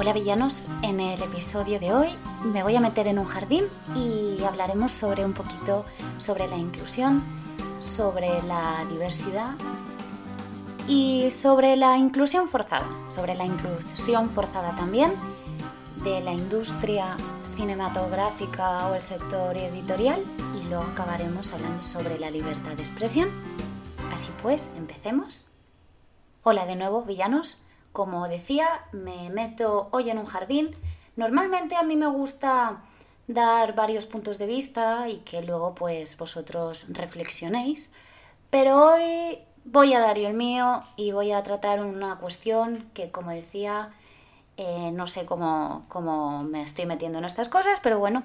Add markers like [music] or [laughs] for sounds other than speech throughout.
Hola villanos, en el episodio de hoy me voy a meter en un jardín y hablaremos sobre un poquito sobre la inclusión, sobre la diversidad y sobre la inclusión forzada, sobre la inclusión forzada también de la industria cinematográfica o el sector editorial y luego acabaremos hablando sobre la libertad de expresión. Así pues, empecemos. Hola de nuevo villanos. Como decía, me meto hoy en un jardín. Normalmente a mí me gusta dar varios puntos de vista y que luego pues vosotros reflexionéis, pero hoy voy a dar yo el mío y voy a tratar una cuestión que como decía eh, no sé cómo, cómo me estoy metiendo en estas cosas, pero bueno,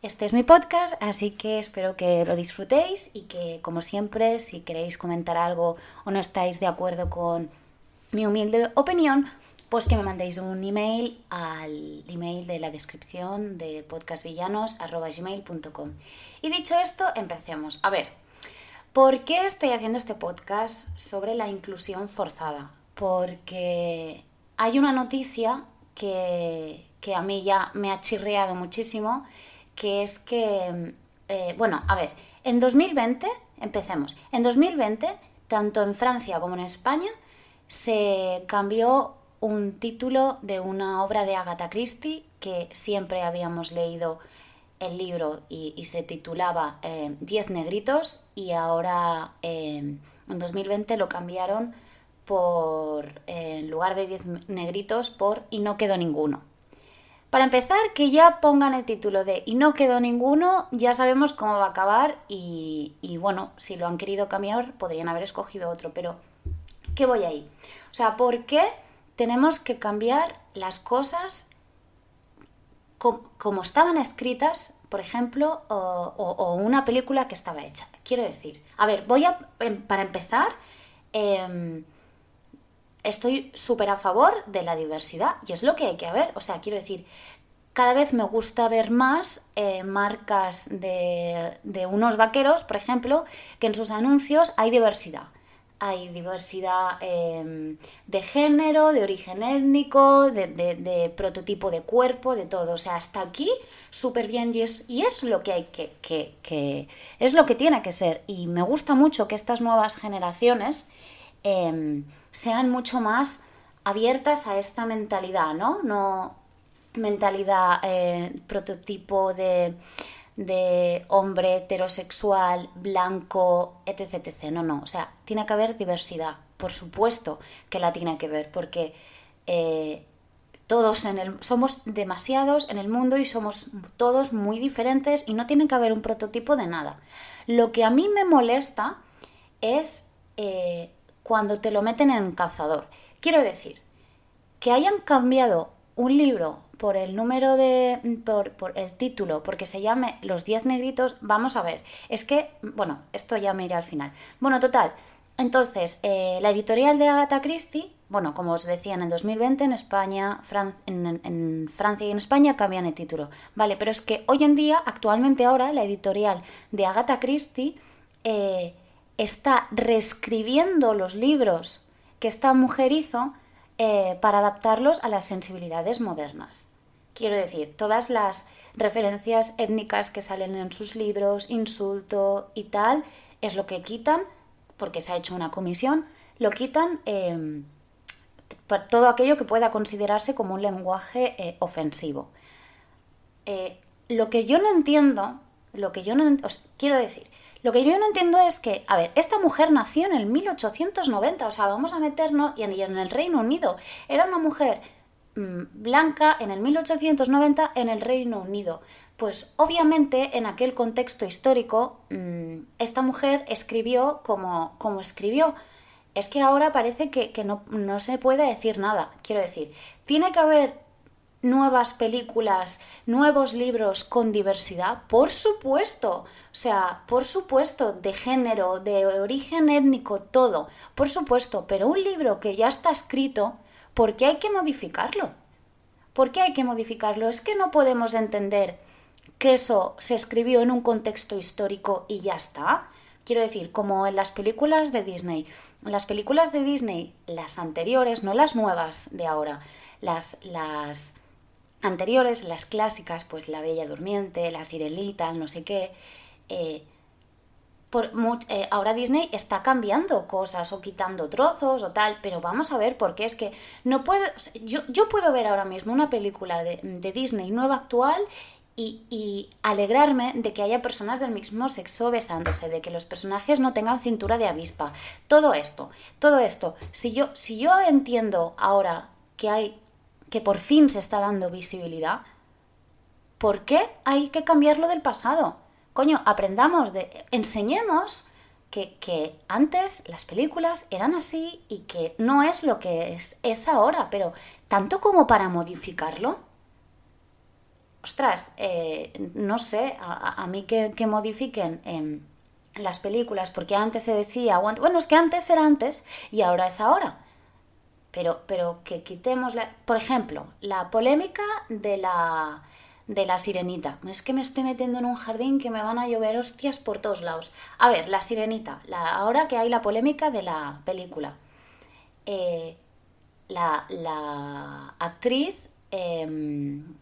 este es mi podcast, así que espero que lo disfrutéis y que como siempre si queréis comentar algo o no estáis de acuerdo con mi humilde opinión, pues que me mandéis un email al email de la descripción de podcastvillanos.gmail.com. Y dicho esto, empecemos. A ver, ¿por qué estoy haciendo este podcast sobre la inclusión forzada? Porque hay una noticia que, a mí ya me ha chirreado muchísimo, que es que, eh, bueno, a ver, en 2020, empecemos, en 2020, tanto en Francia como en España, se cambió un título de una obra de Agatha Christie que siempre habíamos leído el libro y, se titulaba eh, Diez negritos y ahora eh, en 2020 lo cambiaron por, en lugar de Diez negritos, por Y no quedó ninguno. Para empezar, que ya pongan el título de Y no quedó ninguno, ya sabemos cómo va a acabar y, y bueno, si lo han querido cambiar, podrían haber escogido otro, pero qué voy ahí? O sea, ¿por qué tenemos que cambiar las cosas como, estaban escritas, por ejemplo, o, una película que estaba hecha? Quiero decir, a ver, voy a, em, para empezar, em, estoy súper a favor de la diversidad y es lo que hay que haber. O sea, quiero decir, cada vez me gusta ver más eh, marcas de, unos vaqueros, por ejemplo, que en sus anuncios hay diversidad hay diversidad em, de género, de origen étnico, de, prototipo de cuerpo, de todo. O sea, hasta aquí súper bien y es, y es lo que hay que, que, es lo que tiene que ser. Y me gusta mucho que estas nuevas generaciones em, sean mucho más abiertas a esta mentalidad, ¿no? No mentalidad eh, prototipo de de hombre heterosexual, blanco, etc, etc. No, no, o sea, tiene que haber diversidad, por supuesto que la tiene que ver, porque eh, todos en el, somos demasiados en el mundo y somos todos muy diferentes y no tiene que haber un prototipo de nada. Lo que a mí me molesta es eh, cuando te lo meten en cazador. Quiero decir, que hayan cambiado un libro por el número de. Por, el título, porque se llame Los 10 negritos, vamos a ver. Es que, bueno, esto ya me iré al final. Bueno, total. Entonces, eh, la editorial de Agatha Christie, bueno, como os decía, en el 2020 en España, en, Francia y en España cambian el título. Vale, pero es que hoy en día, actualmente ahora, la editorial de Agatha Christie eh, está reescribiendo los libros que esta mujer hizo eh, para adaptarlos a las sensibilidades modernas. Quiero decir, todas las referencias étnicas que salen en sus libros, insulto y tal, es lo que quitan, porque se ha hecho una comisión, lo quitan eh, por todo aquello que pueda considerarse como un lenguaje eh, ofensivo. Eh, lo que yo no entiendo, lo que yo no os quiero decir, lo que yo no entiendo es que, a ver, esta mujer nació en el 1890, o sea, vamos a meternos, y en el Reino Unido, era una mujer Mm, blanca en el 1890 en el Reino Unido. Pues obviamente en aquel contexto histórico mm, esta mujer escribió como, como escribió. Es que ahora parece que, no, no se puede decir nada. Quiero decir, tiene que haber nuevas películas, nuevos libros con diversidad? Por supuesto, o sea, por supuesto, de género, de origen étnico, todo, por supuesto, pero un libro que ya está escrito, ¿por qué hay que modificarlo? ¿Por qué hay que modificarlo? Es que no podemos entender que eso se escribió en un contexto histórico y ya está. Quiero decir, como en las películas de Disney. Las películas de Disney, las anteriores, no las nuevas de ahora, las, las anteriores, las clásicas, pues La Bella Durmiente, La Sirenita, no sé qué, eh, por, eh, ahora Disney está cambiando cosas o quitando trozos o tal, pero vamos a ver porque es que no puedo, yo, yo puedo ver ahora mismo una película de, de Disney nueva actual y, y, alegrarme de que haya personas del mismo sexo besándose, de que los personajes no tengan cintura de avispa, todo esto, todo esto, si yo, si yo entiendo ahora que hay, que por fin se está dando visibilidad, ¿por qué hay que cambiarlo del pasado? coño, aprendamos, de, enseñemos que, antes las películas eran así y que no es lo que es, es ahora, pero tanto como para modificarlo. Ostras, eh, no sé, a, mí que, modifiquen em, las películas, porque antes se decía, bueno, es que antes era antes y ahora es ahora. Pero, pero que quitemos, la, por ejemplo, la polémica de la, de la sirenita. Es que me estoy metiendo en un jardín que me van a llover hostias por todos lados. A ver, la sirenita, la, ahora que hay la polémica de la película. Eh, la, actriz em,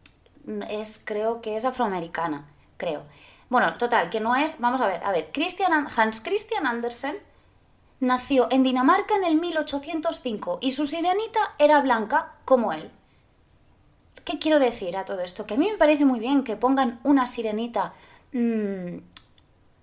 es, creo que es afroamericana, creo. Bueno, total, que no es, vamos a ver, a ver, Christian, Hans Christian Andersen nació en Dinamarca en el 1805 y su sirenita era blanca como él. ¿Qué quiero decir a todo esto? Que a mí me parece muy bien que pongan una sirenita mm,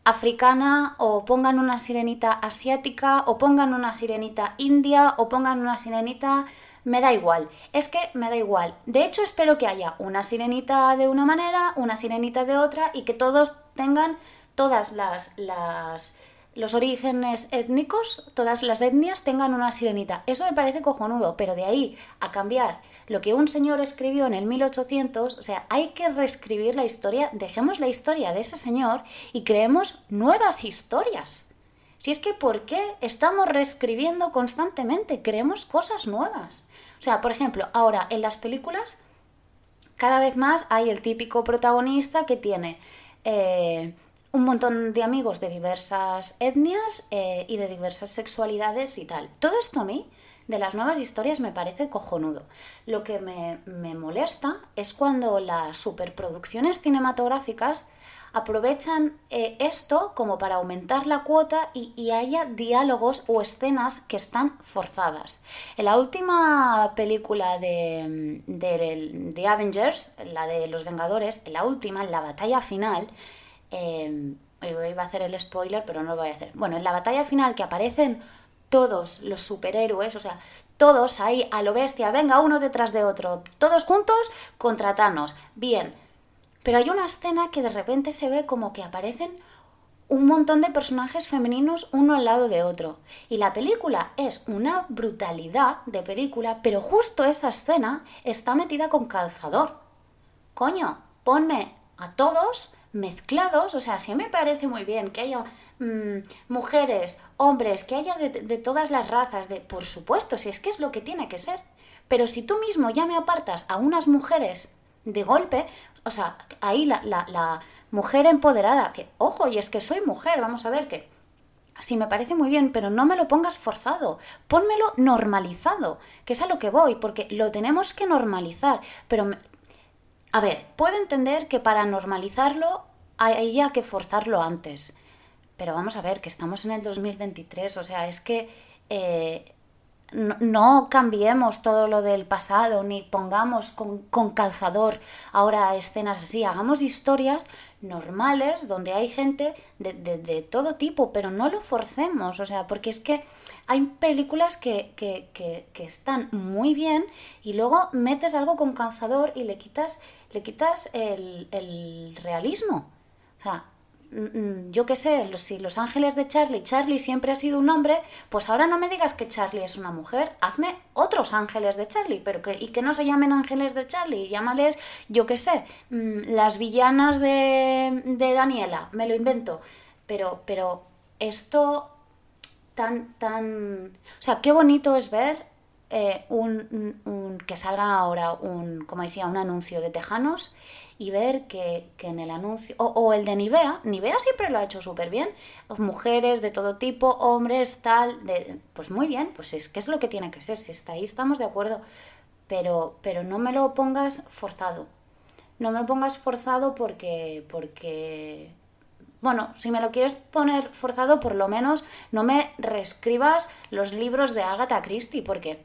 africana o pongan una sirenita asiática o pongan una sirenita india o pongan una sirenita... Me da igual, es que me da igual. De hecho, espero que haya una sirenita de una manera, una sirenita de otra y que todos tengan todas las, las los orígenes étnicos, todas las etnias tengan una sirenita. Eso me parece cojonudo, pero de ahí a cambiar lo que un señor escribió en el 1800, o sea, hay que reescribir la historia, dejemos la historia de ese señor y creemos nuevas historias. Si es que, ¿por qué estamos reescribiendo constantemente? Creemos cosas nuevas. O sea, por ejemplo, ahora en las películas, cada vez más hay el típico protagonista que tiene eh, un montón de amigos de diversas etnias eh, y de diversas sexualidades y tal. Todo esto a mí de las nuevas historias me parece cojonudo. Lo que me, molesta es cuando las superproducciones cinematográficas aprovechan eh, esto como para aumentar la cuota y, haya diálogos o escenas que están forzadas. En la última película de, de, Avengers, la de los Vengadores, en la última, en la batalla final, eh, iba a hacer el spoiler, pero no lo voy a hacer. Bueno, en la batalla final que aparecen todos los superhéroes, o sea, todos ahí a lo bestia, venga uno detrás de otro, todos juntos contra Thanos. Bien, pero hay una escena que de repente se ve como que aparecen un montón de personajes femeninos uno al lado de otro. Y la película es una brutalidad de película, pero justo esa escena está metida con calzador. Coño, ponme a todos mezclados, o sea, sí me parece muy bien que haya Mm, mujeres, hombres, que haya de, todas las razas, de, por supuesto, si es que es lo que tiene que ser. Pero si tú mismo ya me apartas a unas mujeres de golpe, o sea, ahí la, mujer empoderada, que, ojo, y es que soy mujer, vamos a ver que Sí, me parece muy bien, pero no me lo pongas forzado. Pónmelo normalizado, que es a lo que voy, porque lo tenemos que normalizar. Pero, a ver, puedo entender que para normalizarlo haya que forzarlo antes. Pero vamos a ver, que estamos en el 2023, o sea, es que eh, no, cambiemos todo lo del pasado, ni pongamos con, calzador ahora escenas así, hagamos historias normales donde hay gente de, todo tipo, pero no lo forcemos, o sea, porque es que hay películas que, que, están muy bien y luego metes algo con calzador y le quitas, le quitas el, el realismo. O sea, yo qué sé, si Los Ángeles de Charlie, Charlie siempre ha sido un hombre, pues ahora no me digas que Charlie es una mujer, hazme otros ángeles de Charlie, pero que, y que no se llamen ángeles de Charlie, llámales, yo qué sé, mm, las villanas de, de Daniela, me lo invento, pero, pero esto tan, tan, o sea, qué bonito es ver eh, un, que salga ahora un, como decía, un anuncio de Tejanos y ver que, en el anuncio, o, el de Nivea, Nivea siempre lo ha hecho súper bien, mujeres de todo tipo, hombres, tal, de, pues muy bien, pues es que es lo que tiene que ser, si está ahí estamos de acuerdo, pero, pero no me lo pongas forzado. No me lo pongas forzado porque, porque, bueno, si me lo quieres poner forzado, por lo menos no me reescribas los libros de Agatha Christie, porque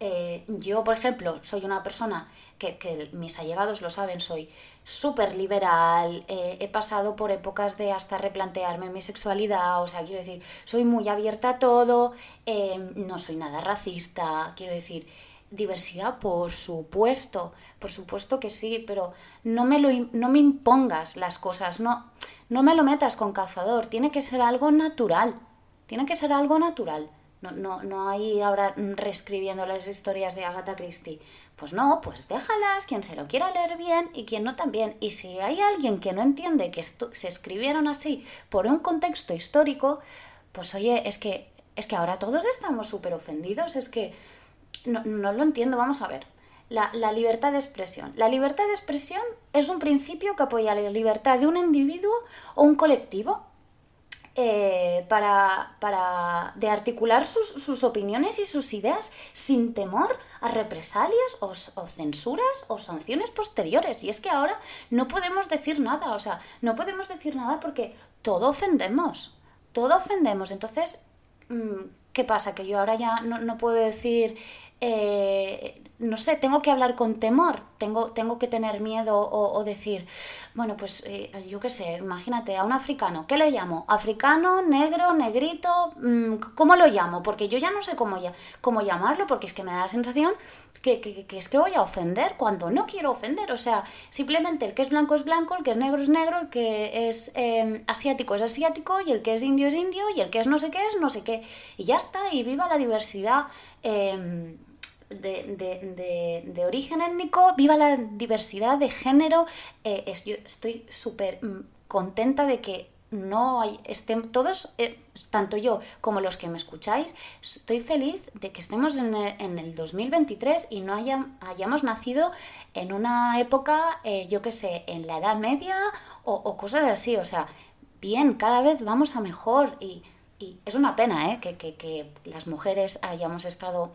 eh, yo, por ejemplo, soy una persona que, que mis allegados lo saben, soy súper liberal, eh, he pasado por épocas de hasta replantearme mi sexualidad, o sea, quiero decir, soy muy abierta a todo, eh, no soy nada racista, quiero decir, diversidad, por supuesto, por supuesto que sí, pero no me, lo, no me impongas las cosas, no, no me lo metas con cazador, tiene que ser algo natural, tiene que ser algo natural. No, no, no hay ahora reescribiendo las historias de Agatha Christie. Pues no, pues déjalas, quien se lo quiera leer bien y quien no también. Y si hay alguien que no entiende que se escribieron así por un contexto histórico, pues oye, es que, es que ahora todos estamos súper ofendidos, es que no, no lo entiendo, vamos a ver. La, la, libertad de expresión. La libertad de expresión es un principio que apoya la libertad de un individuo o un colectivo eh, para, para, de articular sus, opiniones y sus ideas sin temor a represalias o, o, censuras o sanciones posteriores. Y es que ahora no podemos decir nada, o sea, no podemos decir nada porque todo ofendemos, todo ofendemos. Entonces, mm, ¿qué pasa? Que yo ahora ya no, no puedo decir eh, no sé, tengo que hablar con temor, tengo, tengo que tener miedo o, decir, bueno, pues eh, yo qué sé, imagínate a un africano, ¿qué le llamo? ¿Africano, negro, negrito? Mm, ¿Cómo lo llamo? Porque yo ya no sé cómo, ya, cómo llamarlo, porque es que me da la sensación que, es que voy a ofender cuando no quiero ofender. O sea, simplemente el que es blanco es blanco, el que es negro es negro, el que es em, asiático es asiático, y el que es indio es indio, y el que es no sé qué es no sé qué. Y ya está, y viva la diversidad. Eh, de, de, origen étnico, viva la diversidad de género. Eh, estoy súper mm, contenta de que no hay, estén todos, eh, tanto yo como los que me escucháis, estoy feliz de que estemos en el, 2023 y no hayamos nacido en una época, eh, yo qué sé, en la Edad Media o, cosas así. O sea, bien, cada vez vamos a mejor y, es una pena que, que las mujeres hayamos estado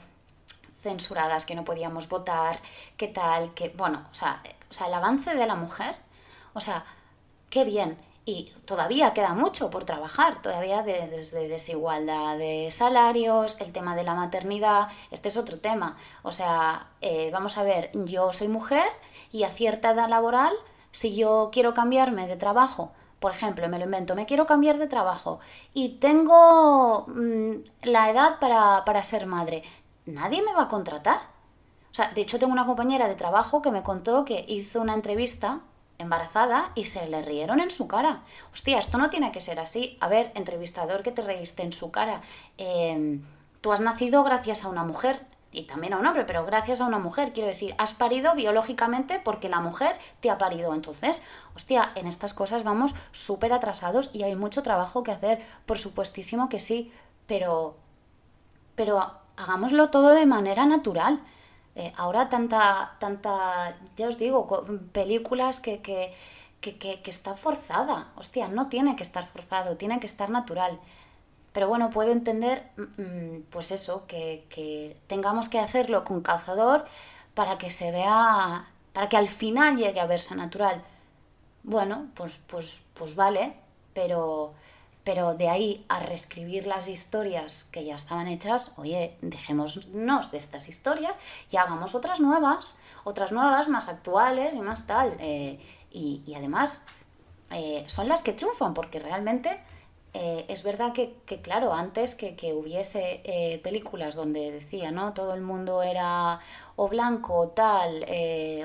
censuradas, que no podíamos votar, qué tal, que, bueno, o sea, o sea, el avance de la mujer, o sea, qué bien. Y todavía queda mucho por trabajar, todavía desde desigualdad de salarios, el tema de la maternidad, este es otro tema. O sea, eh, vamos a ver, yo soy mujer y a cierta edad laboral, si yo quiero cambiarme de trabajo, por ejemplo, me lo invento, me quiero cambiar de trabajo y tengo mm, la edad para, para ser madre nadie me va a contratar. O sea, de hecho tengo una compañera de trabajo que me contó que hizo una entrevista embarazada y se le rieron en su cara. Hostia, esto no tiene que ser así. A ver, entrevistador que te reíste en su cara. Em, tú has nacido gracias a una mujer y también a un hombre, pero gracias a una mujer. Quiero decir, has parido biológicamente porque la mujer te ha parido. Entonces, hostia, en estas cosas vamos súper atrasados y hay mucho trabajo que hacer. Por supuestísimo que sí, pero... Pero hagámoslo todo de manera natural. Eh, ahora tanta, tanta, ya os digo, películas que, que, que, que, está forzada. Hostia, no tiene que estar forzado, tiene que estar natural. Pero bueno, puedo entender, mm, mm, pues eso, que, que tengamos que hacerlo con calzador para que se vea, para que al final llegue a verse natural. Bueno, pues, pues, pues vale, pero pero de ahí a reescribir las historias que ya estaban hechas, oye, dejémonos de estas historias y hagamos otras nuevas, otras nuevas, más actuales y más tal. Eh, y, además eh, son las que triunfan, porque realmente eh, es verdad que, claro, antes que, que hubiese películas donde decía, ¿no? Todo el mundo era o blanco o tal,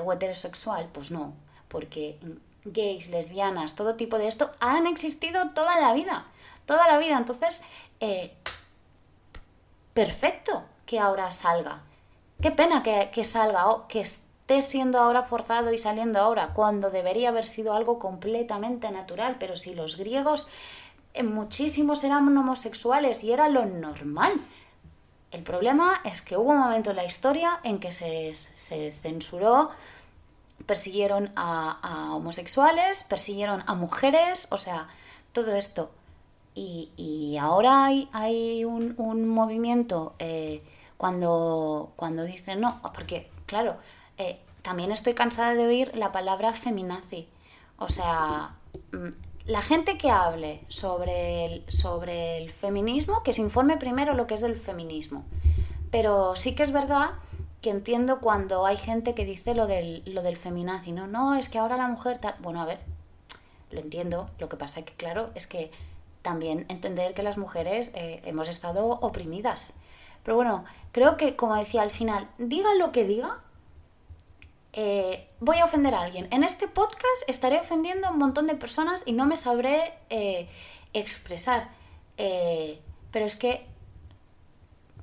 o heterosexual, pues no, porque gays, lesbianas, todo tipo de esto, han existido toda la vida. Toda la vida. Entonces, eh, perfecto que ahora salga. Qué pena que, salga o que esté siendo ahora forzado y saliendo ahora, cuando debería haber sido algo completamente natural. Pero si los griegos, eh, muchísimos eran homosexuales y era lo normal. El problema es que hubo un momento en la historia en que se, se censuró persiguieron a, homosexuales, persiguieron a mujeres, o sea, todo esto. Y, ahora hay, hay un, movimiento eh, cuando, cuando dicen no, porque, claro, eh, también estoy cansada de oír la palabra feminazi. O sea, mm, la gente que hable sobre el, sobre el feminismo, que se informe primero lo que es el feminismo. Pero sí que es verdad que entiendo cuando hay gente que dice lo del, lo del ¿no? No, es que ahora la mujer tal... Bueno, a ver, lo entiendo, lo que pasa es que, claro, es que también entender que las mujeres eh, hemos estado oprimidas. Pero bueno, creo que, como decía al final, diga lo que diga, eh, voy a ofender a alguien. En este podcast estaré ofendiendo a un montón de personas y no me sabré eh, expresar. pero es que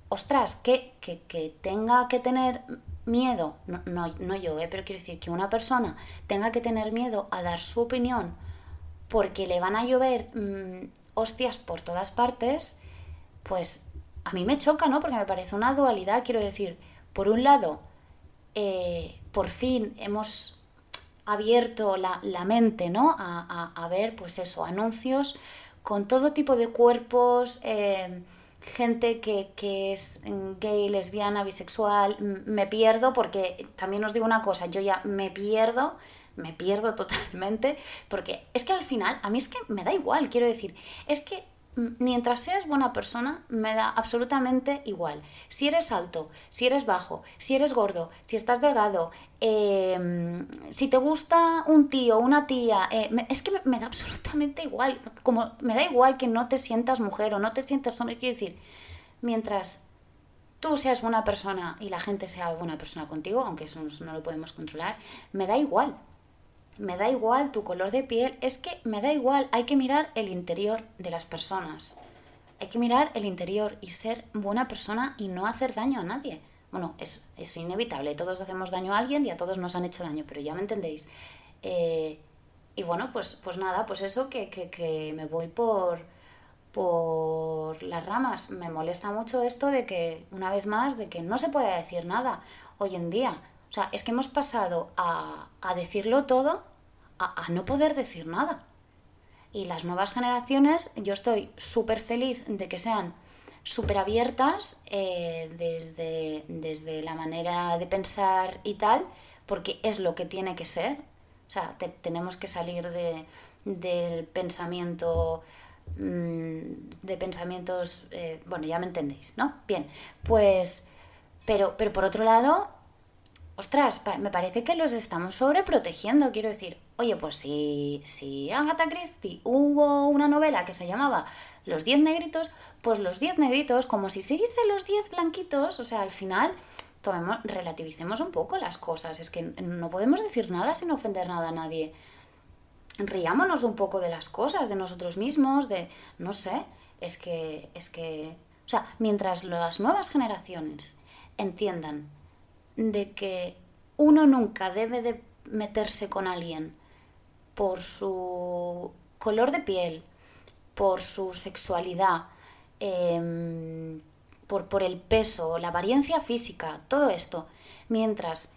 ostras, que, que, tenga que tener miedo, no, no, yo, eh, pero quiero decir que una persona tenga que tener miedo a dar su opinión porque le van a llover mm, hostias por todas partes, pues a mí me choca, ¿no? Porque me parece una dualidad, quiero decir, por un lado, eh, por fin hemos abierto la, mente, ¿no? A, a, ver, pues eso, anuncios con todo tipo de cuerpos, eh, gente que, que, es gay, lesbiana, bisexual, me pierdo porque también os digo una cosa, yo ya me pierdo, me pierdo [laughs] totalmente, porque es que al final, a mí es que me da igual, quiero decir, es que mientras seas buena persona, me da absolutamente igual. Si eres alto, si eres bajo, si eres gordo, si estás delgado, em, si te gusta un tío, una tía, eh, es que me, da [laughs] absolutamente igual. Como me da igual que no te sientas mujer o no te sientas hombre, quiero decir, mientras tú seas buena persona y la gente sea buena persona contigo, aunque eso no lo podemos controlar, me da igual me da igual tu color de piel, es que me da igual, hay que mirar el interior de las personas. Hay que mirar el interior y ser buena persona y no hacer daño a nadie. Bueno, es, es inevitable, todos hacemos daño a alguien y a todos nos han hecho daño, pero ya me entendéis. Eh, y bueno, pues, pues nada, pues eso que, que, que me voy por, por las ramas. Me molesta mucho esto de que, una vez más, de que no se puede decir nada hoy en día. O sea, es que hemos pasado a, decirlo todo a, no poder decir nada. Y las nuevas generaciones, yo estoy súper feliz de que sean súper abiertas eh, desde, desde, la manera de pensar y tal, porque es lo que tiene que ser. O sea, tenemos que salir de, del pensamiento mm, de pensamientos, eh, bueno, ya me entendéis, ¿no? Bien, pues, pero, pero por otro lado, ostras, me parece que los estamos sobreprotegiendo. Quiero decir, oye, pues si, si Agatha Christie hubo una novela que se llamaba Los diez negritos, pues los diez negritos, como si se dice los diez blanquitos, o sea, al final tomemos, relativicemos un poco las cosas. Es que no podemos decir nada sin ofender nada a nadie. Riámonos un poco de las cosas, de nosotros mismos, de, no sé, es que, es que, o sea, mientras las nuevas generaciones entiendan de que uno nunca debe de meterse con alguien por su color de piel, por su sexualidad, em, por, por el peso, la apariencia física, todo esto, mientras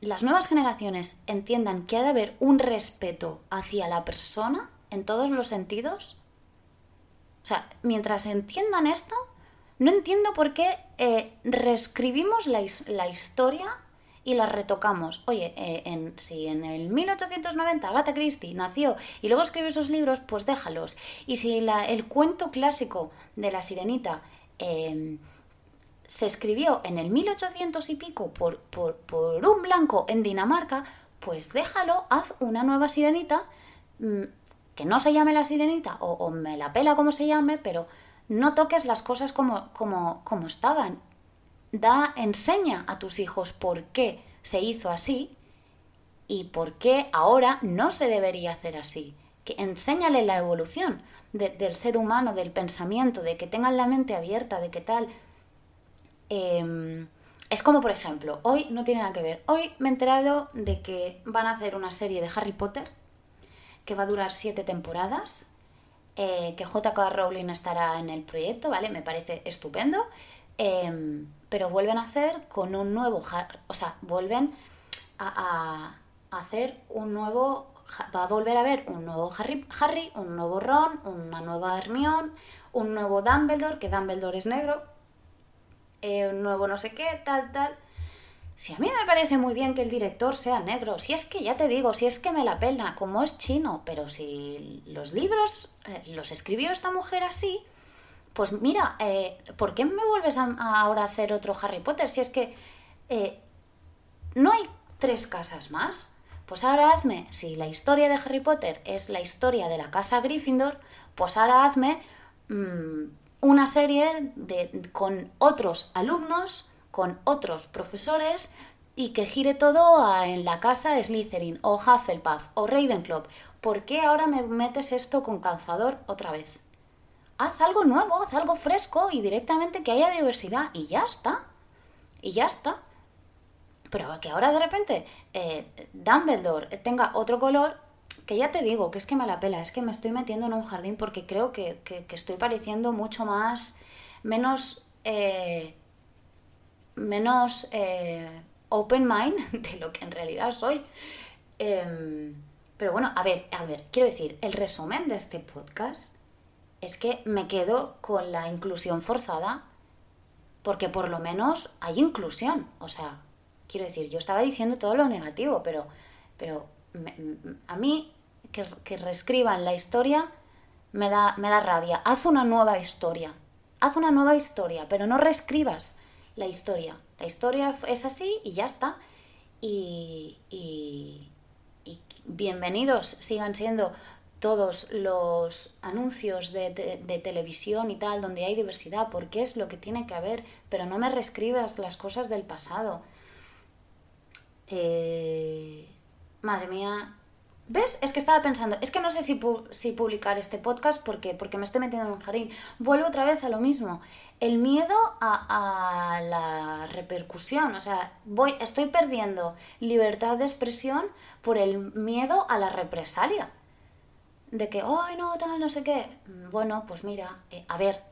las nuevas generaciones entiendan que ha de haber un respeto hacia la persona en todos los sentidos, o sea, mientras entiendan esto, no entiendo por qué eh, reescribimos la, historia y la retocamos. Oye, eh, en, si en el 1890 Agatha Christie nació y luego escribió esos libros, pues déjalos. Y si el cuento clásico de la sirenita em, se escribió en el 1800 y pico por, un blanco en Dinamarca, pues déjalo, haz una nueva sirenita mm, que no se llame la sirenita o, o me la pela como se llame, pero no toques las cosas como, como, como estaban. Da, enseña a tus hijos por qué se hizo así y por qué ahora no se debería hacer así. Que enséñale la evolución del ser humano, del pensamiento, de que tengan la mente abierta, de qué tal. Em, es como, por ejemplo, hoy no tiene nada que ver. Hoy me he enterado de que van a hacer una serie de Harry Potter que va a durar siete temporadas eh, que JK Rowling estará en el proyecto, ¿vale? Me parece estupendo. Em, pero vuelven a hacer con un nuevo, o sea, vuelven a, hacer un nuevo, va a volver a ver un nuevo Harry, Harry, un nuevo Ron, una nueva Hermione, un nuevo Dumbledore, que Dumbledore es negro. eh, un nuevo no sé qué, tal, tal. Si a mí me parece muy bien que el director sea negro, si es que ya te digo, si es que me la pena, como es chino, pero si los libros eh, los escribió esta mujer así, pues mira, eh, ¿por qué me vuelves a, ahora a hacer otro Harry Potter? Si es que eh, no hay tres casas más. Pues ahora hazme, si la historia de Harry Potter es la historia de la casa Gryffindor, pues ahora hazme mm, una serie de, con otros alumnos con otros profesores y que gire todo en la casa Slytherin o Hufflepuff o Ravenclaw. ¿Por qué ahora me metes esto con calzador otra vez? Haz algo nuevo, haz algo fresco y directamente que haya diversidad y ya está. Y ya está. Pero que ahora de repente eh, Dumbledore tenga otro color, que ya te digo, que es que me la pela, es que me estoy metiendo en un jardín porque creo que, estoy pareciendo mucho más, menos... Eh, menos eh, open mind [laughs] de lo que en realidad soy. Em, pero bueno, a ver, a ver, quiero decir, el resumen de este podcast es que me quedo con la inclusión forzada porque por lo menos hay inclusión. O sea, quiero decir, yo estaba diciendo todo lo negativo, pero, pero a mí que, que, reescriban la historia me da, me da rabia. Haz una nueva historia. Haz una nueva historia, pero no reescribas la historia. La historia es así y ya está. Y, bienvenidos sigan siendo todos los anuncios de, televisión y tal, donde hay diversidad, porque es lo que tiene que haber, pero no me reescribas las cosas del pasado. Eh, madre mía, ¿Ves? Es que estaba pensando, es que no sé si, si publicar este podcast porque, porque me estoy metiendo en un jardín. Vuelvo otra vez a lo mismo. El miedo a, la repercusión. O sea, voy, estoy perdiendo libertad de expresión por el miedo a la represalia. De que, ay, no, tal, no sé qué. Bueno, pues mira, eh, a ver,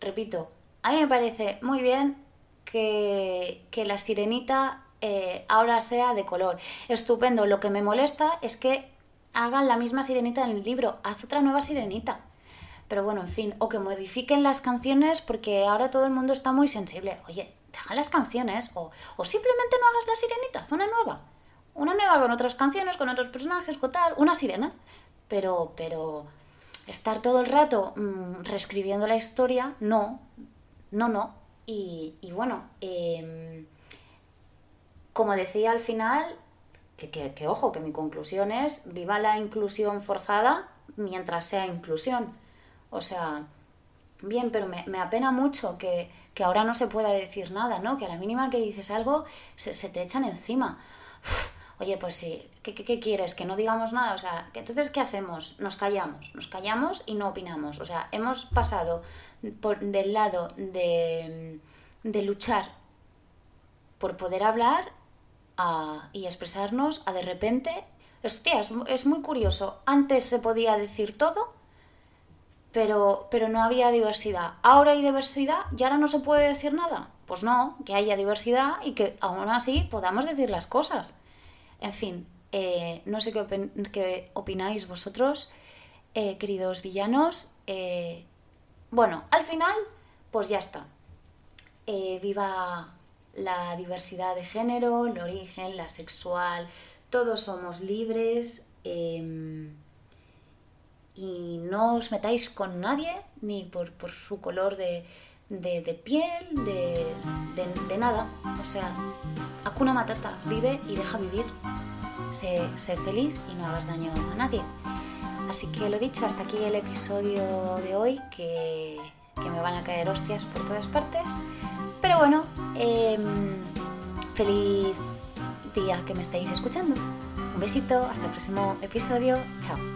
repito, a mí me parece muy bien que, que la sirenita eh, ahora sea de color. Estupendo. Lo que me molesta es que hagan la misma sirenita en el libro. Haz otra nueva sirenita. Pero bueno, en fin, o que modifiquen las canciones porque ahora todo el mundo está muy sensible. Oye, deja las canciones o, simplemente no hagas la sirenita, haz una nueva. Una nueva con otras canciones, con otros personajes, con tal, una sirena. Pero, pero estar todo el rato mm, reescribiendo la historia, no, no, no. Y, bueno, eh, como decía al final, que, ojo, que mi conclusión es, viva la inclusión forzada mientras sea inclusión. O sea, bien, pero me, apena mucho que, ahora no se pueda decir nada, ¿no? Que a la mínima que dices algo se, te echan encima. oye, pues sí, ¿qué, ¿qué, quieres? ¿Que no digamos nada? O sea, que entonces, ¿qué hacemos? Nos callamos, nos callamos y no opinamos. O sea, hemos pasado por, del lado de, de luchar por poder hablar y expresarnos a de repente... Hostia, es, muy curioso. Antes se podía decir todo, pero, pero no había diversidad. Ahora hay diversidad y ahora no se puede decir nada. Pues no, que haya diversidad y que aún así podamos decir las cosas. En fin, eh, no sé qué, opináis vosotros, eh, queridos villanos. Eh, bueno, al final, pues ya está. viva la diversidad de género, el origen, la sexual, todos somos libres em, y no os metáis con nadie, ni por, su color de, piel, de, nada. O sea, Akuna Matata, vive y deja vivir. Sé, sé feliz y no hagas daño a nadie. Así que lo dicho, hasta aquí el episodio de hoy, que, que me van a caer hostias por todas partes. Pero bueno, em, feliz día que me estéis escuchando. Un besito, hasta el próximo episodio. Chao.